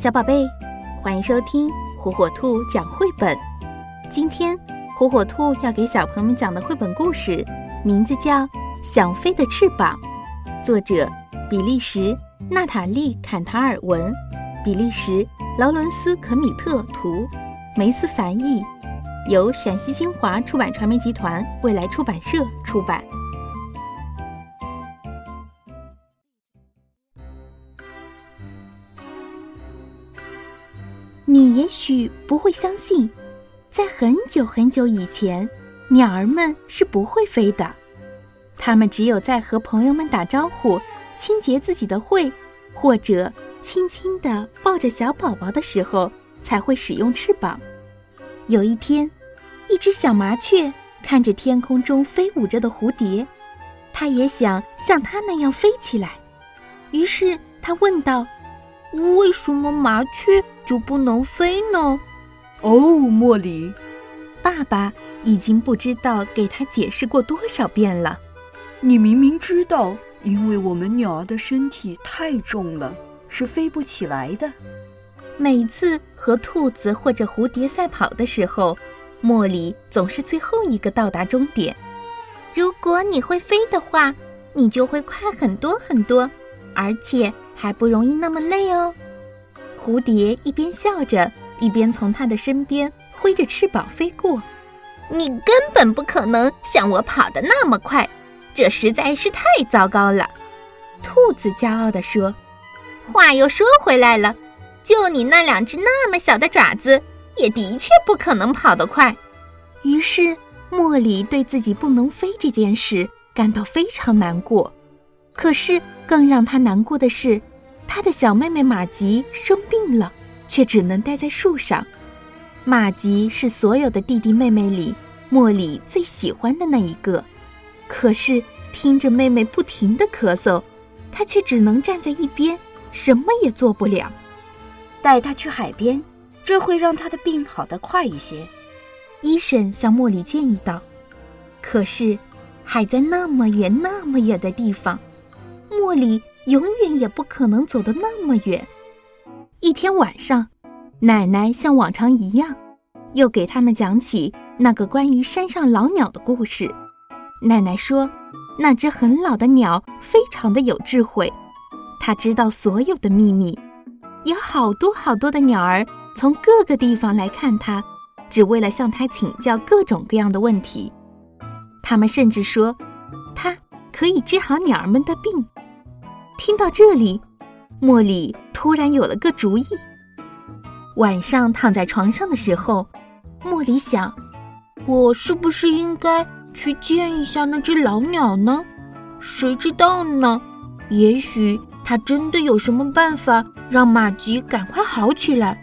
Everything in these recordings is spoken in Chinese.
小宝贝，欢迎收听火火兔讲绘本。今天，火火兔要给小朋友们讲的绘本故事，名字叫《想飞的翅膀》，作者比利时娜塔莉·坎塔尔文，比利时劳伦斯·可米特图，梅斯翻译，由陕西新华出版传媒集团未来出版社出版。许不会相信，在很久很久以前，鸟儿们是不会飞的。它们只有在和朋友们打招呼、清洁自己的喙，或者轻轻地抱着小宝宝的时候，才会使用翅膀。有一天，一只小麻雀看着天空中飞舞着的蝴蝶，它也想像它那样飞起来。于是，它问道：“为什么麻雀？”就不能飞呢？哦，茉莉，爸爸已经不知道给他解释过多少遍了。你明明知道，因为我们鸟儿的身体太重了，是飞不起来的。每次和兔子或者蝴蝶赛跑的时候，茉莉总是最后一个到达终点。如果你会飞的话，你就会快很多很多，而且还不容易那么累哦。蝴蝶一边笑着，一边从它的身边挥着翅膀飞过。你根本不可能像我跑得那么快，这实在是太糟糕了。兔子骄傲地说：“话又说回来了，就你那两只那么小的爪子，也的确不可能跑得快。”于是，茉莉对自己不能飞这件事感到非常难过。可是，更让他难过的是。他的小妹妹玛吉生病了，却只能待在树上。玛吉是所有的弟弟妹妹里茉莉最喜欢的那一个，可是听着妹妹不停的咳嗽，他却只能站在一边，什么也做不了。带他去海边，这会让他的病好得快一些。医生向茉莉建议道。可是，海在那么远那么远的地方，茉莉。永远也不可能走得那么远。一天晚上，奶奶像往常一样，又给他们讲起那个关于山上老鸟的故事。奶奶说，那只很老的鸟非常的有智慧，它知道所有的秘密。有好多好多的鸟儿从各个地方来看它，只为了向它请教各种各样的问题。他们甚至说，它可以治好鸟儿们的病。听到这里，茉莉突然有了个主意。晚上躺在床上的时候，茉莉想：我是不是应该去见一下那只老鸟呢？谁知道呢？也许它真的有什么办法让马吉赶快好起来。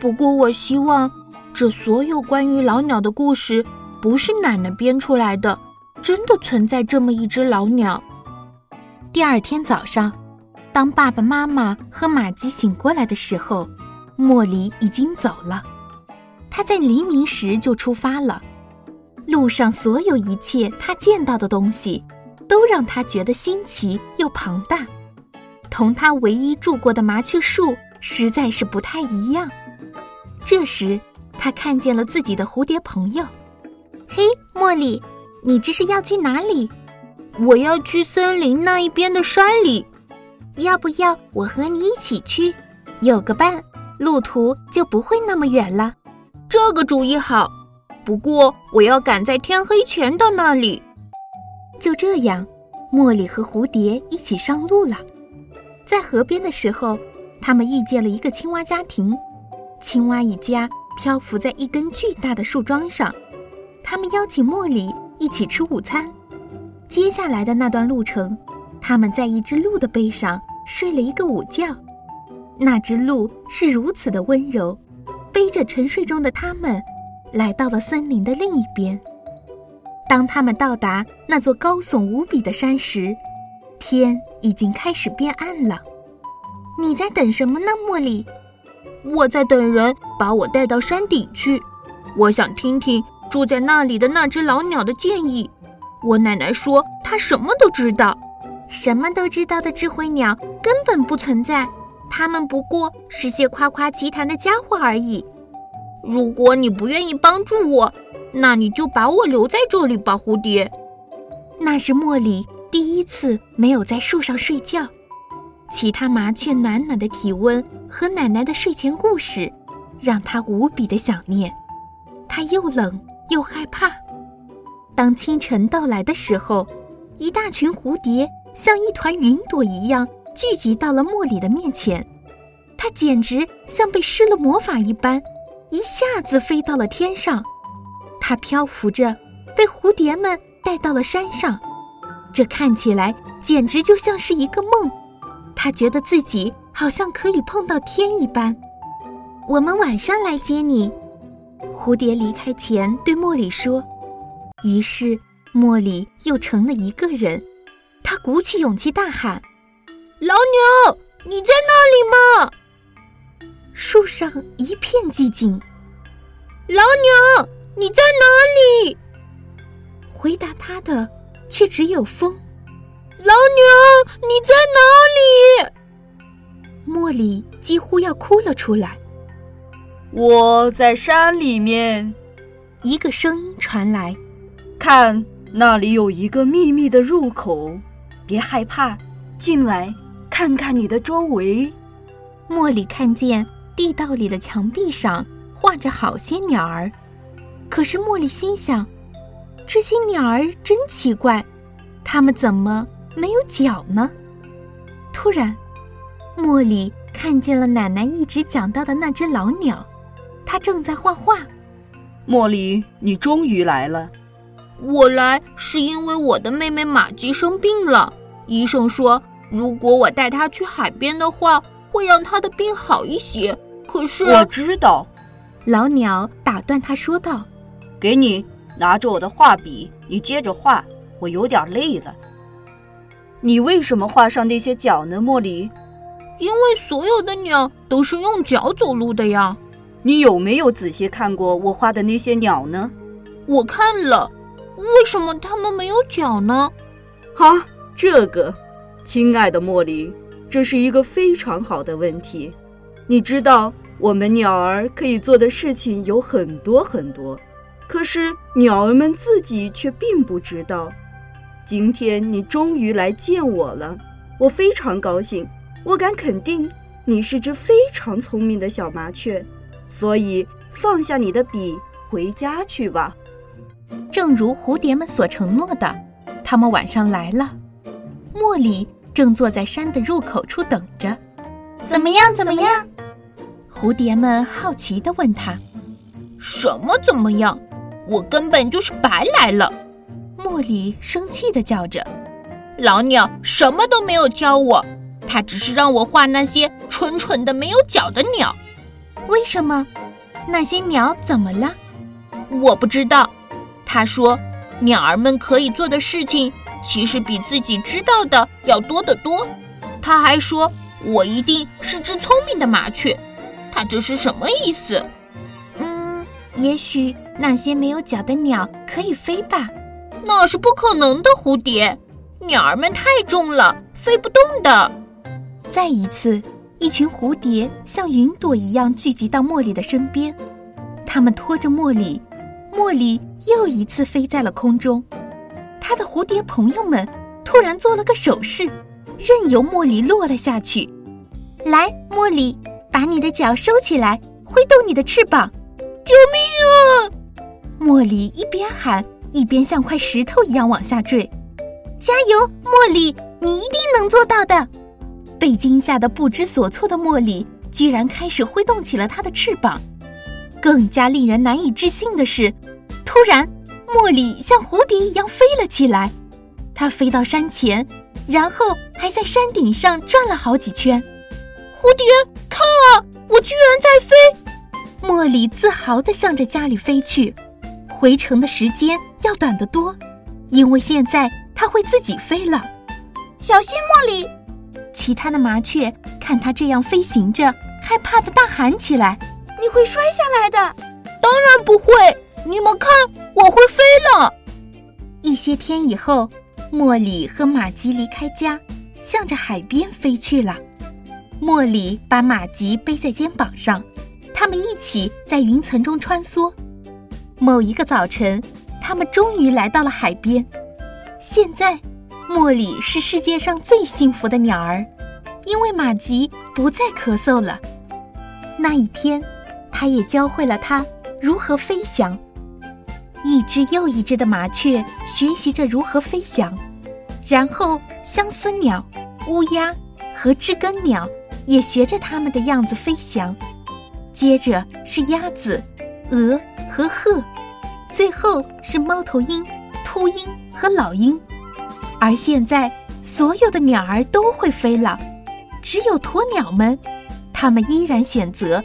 不过，我希望这所有关于老鸟的故事不是奶奶编出来的，真的存在这么一只老鸟。第二天早上，当爸爸妈妈和玛吉醒过来的时候，莫莉已经走了。他在黎明时就出发了。路上所有一切他见到的东西，都让他觉得新奇又庞大，同他唯一住过的麻雀树实在是不太一样。这时，他看见了自己的蝴蝶朋友。“嘿，茉莉，你这是要去哪里？”我要去森林那一边的山里，要不要我和你一起去？有个伴，路途就不会那么远了。这个主意好，不过我要赶在天黑前到那里。就这样，茉莉和蝴蝶一起上路了。在河边的时候，他们遇见了一个青蛙家庭。青蛙一家漂浮在一根巨大的树桩上，他们邀请茉莉一起吃午餐。接下来的那段路程，他们在一只鹿的背上睡了一个午觉。那只鹿是如此的温柔，背着沉睡中的他们，来到了森林的另一边。当他们到达那座高耸无比的山时，天已经开始变暗了。你在等什么呢，茉莉？我在等人把我带到山顶去。我想听听住在那里的那只老鸟的建议。我奶奶说，她什么都知道，什么都知道的智慧鸟根本不存在，他们不过是些夸夸其谈的家伙而已。如果你不愿意帮助我，那你就把我留在这里吧，蝴蝶。那是茉莉第一次没有在树上睡觉。其他麻雀暖暖的体温和奶奶的睡前故事，让她无比的想念。她又冷又害怕。当清晨到来的时候，一大群蝴蝶像一团云朵一样聚集到了茉莉的面前。它简直像被施了魔法一般，一下子飞到了天上。它漂浮着，被蝴蝶们带到了山上。这看起来简直就像是一个梦。他觉得自己好像可以碰到天一般。我们晚上来接你。蝴蝶离开前对茉莉说。于是茉莉又成了一个人。她鼓起勇气大喊：“老牛，你在那里吗？”树上一片寂静。老牛，你在哪里？回答他的却只有风。老牛，你在哪里？茉莉几乎要哭了出来。我在山里面。一个声音传来：“看，那里有一个秘密的入口，别害怕，进来看看你的周围。”茉莉看见地道里的墙壁上画着好些鸟儿，可是茉莉心想：这些鸟儿真奇怪，它们怎么？没有脚呢。突然，茉莉看见了奶奶一直讲到的那只老鸟，它正在画画。茉莉，你终于来了。我来是因为我的妹妹玛姬生病了，医生说如果我带她去海边的话，会让她的病好一些。可是我知道，老鸟打断他说道：“给你拿着我的画笔，你接着画，我有点累了。”你为什么画上那些脚呢，茉莉？因为所有的鸟都是用脚走路的呀。你有没有仔细看过我画的那些鸟呢？我看了。为什么它们没有脚呢？哈，这个，亲爱的茉莉，这是一个非常好的问题。你知道，我们鸟儿可以做的事情有很多很多，可是鸟儿们自己却并不知道。今天你终于来见我了，我非常高兴。我敢肯定，你是只非常聪明的小麻雀，所以放下你的笔，回家去吧。正如蝴蝶们所承诺的，他们晚上来了。茉莉正坐在山的入口处等着。怎么样？怎么样？蝴蝶们好奇地问他：“什么怎么样？我根本就是白来了。”茉莉生气地叫着：“老鸟什么都没有教我，他只是让我画那些蠢蠢的没有脚的鸟。为什么？那些鸟怎么了？我不知道。他说，鸟儿们可以做的事情其实比自己知道的要多得多。他还说我一定是只聪明的麻雀。他这是什么意思？嗯，也许那些没有脚的鸟可以飞吧。”那是不可能的，蝴蝶，鸟儿们太重了，飞不动的。再一次，一群蝴蝶像云朵一样聚集到茉莉的身边，它们拖着茉莉，茉莉又一次飞在了空中。它的蝴蝶朋友们突然做了个手势，任由茉莉落了下去。来，茉莉，把你的脚收起来，挥动你的翅膀。救命啊！茉莉一边喊。一边像块石头一样往下坠，加油，茉莉，你一定能做到的！被惊吓得不知所措的茉莉居然开始挥动起了它的翅膀。更加令人难以置信的是，突然，茉莉像蝴蝶一样飞了起来。它飞到山前，然后还在山顶上转了好几圈。蝴蝶，看啊，我居然在飞！茉莉自豪地向着家里飞去。回程的时间要短得多，因为现在它会自己飞了。小心，茉莉！其他的麻雀看它这样飞行着，害怕的大喊起来：“你会摔下来的！”当然不会，你们看，我会飞了。一些天以后，茉莉和玛吉离开家，向着海边飞去了。茉莉把马吉背在肩膀上，他们一起在云层中穿梭。某一个早晨，他们终于来到了海边。现在，茉莉是世界上最幸福的鸟儿，因为马吉不再咳嗽了。那一天，他也教会了他如何飞翔。一只又一只的麻雀学习着如何飞翔，然后相思鸟、乌鸦和知更鸟也学着它们的样子飞翔。接着是鸭子、鹅和鹤。最后是猫头鹰、秃鹰和老鹰，而现在所有的鸟儿都会飞了，只有鸵鸟们，它们依然选择